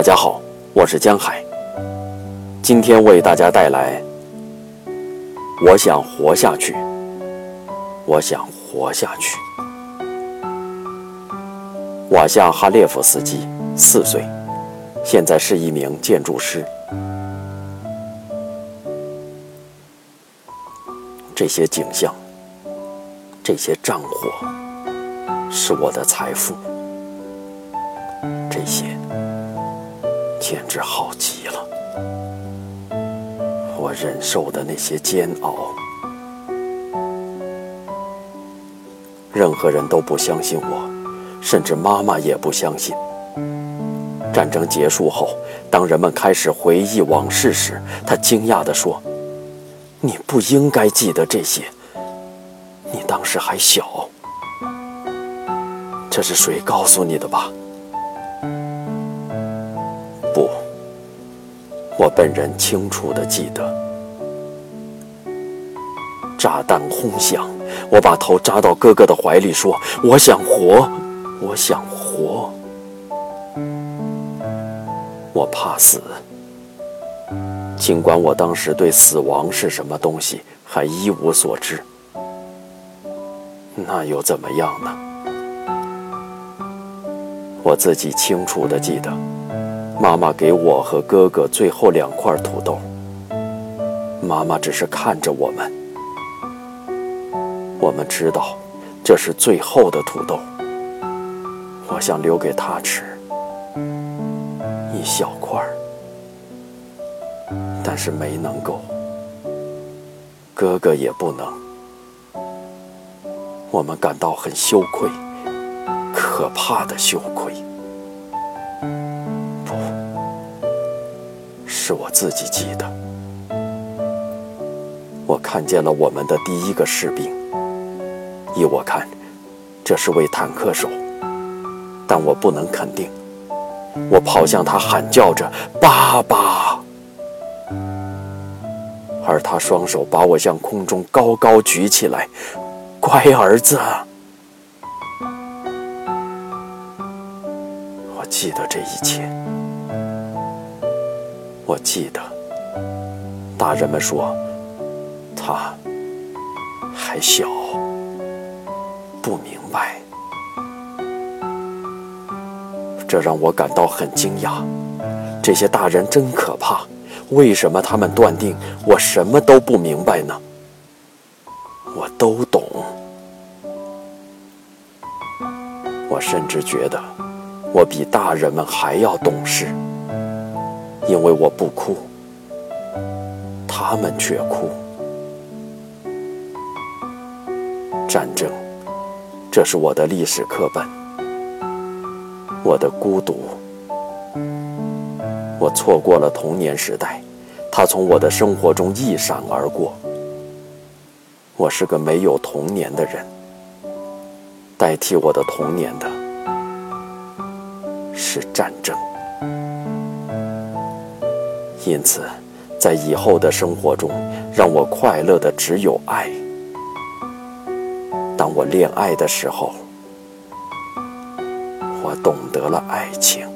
大家好，我是江海。今天为大家带来《我想活下去》，我想活下去。瓦夏哈列夫斯基，四岁，现在是一名建筑师。这些景象，这些战火，是我的财富。这些简直好极了。我忍受的那些煎熬，任何人都不相信我，甚至妈妈也不相信。战争结束后，当人们开始回忆往事时，他惊讶地说：“你不应该记得这些，你当时还小。这是谁告诉你的吧？”我本人清楚地记得，炸弹轰响，我把头扎到哥哥的怀里，说：“我想活，我想活，我怕死。”尽管我当时对死亡是什么东西还一无所知，那又怎么样呢？我自己清楚地记得。妈妈给我和哥哥最后两块土豆。妈妈只是看着我们，我们知道这是最后的土豆。我想留给他吃一小块，但是没能够。哥哥也不能。我们感到很羞愧，可怕的羞愧。是我自己记的。我看见了我们的第一个士兵，依我看，这是位坦克手，但我不能肯定。我跑向他，喊叫着“爸爸”，而他双手把我向空中高高举起来，“乖儿子”。我记得这一切。我记得，大人们说他还小，不明白，这让我感到很惊讶。这些大人真可怕，为什么他们断定我什么都不明白呢？我都懂，我甚至觉得我比大人们还要懂事。因为我不哭，他们却哭。战争，这是我的历史课本，我的孤独。我错过了童年时代，它从我的生活中一闪而过。我是个没有童年的人，代替我的童年的是战争。因此，在以后的生活中，让我快乐的只有爱。当我恋爱的时候，我懂得了爱情。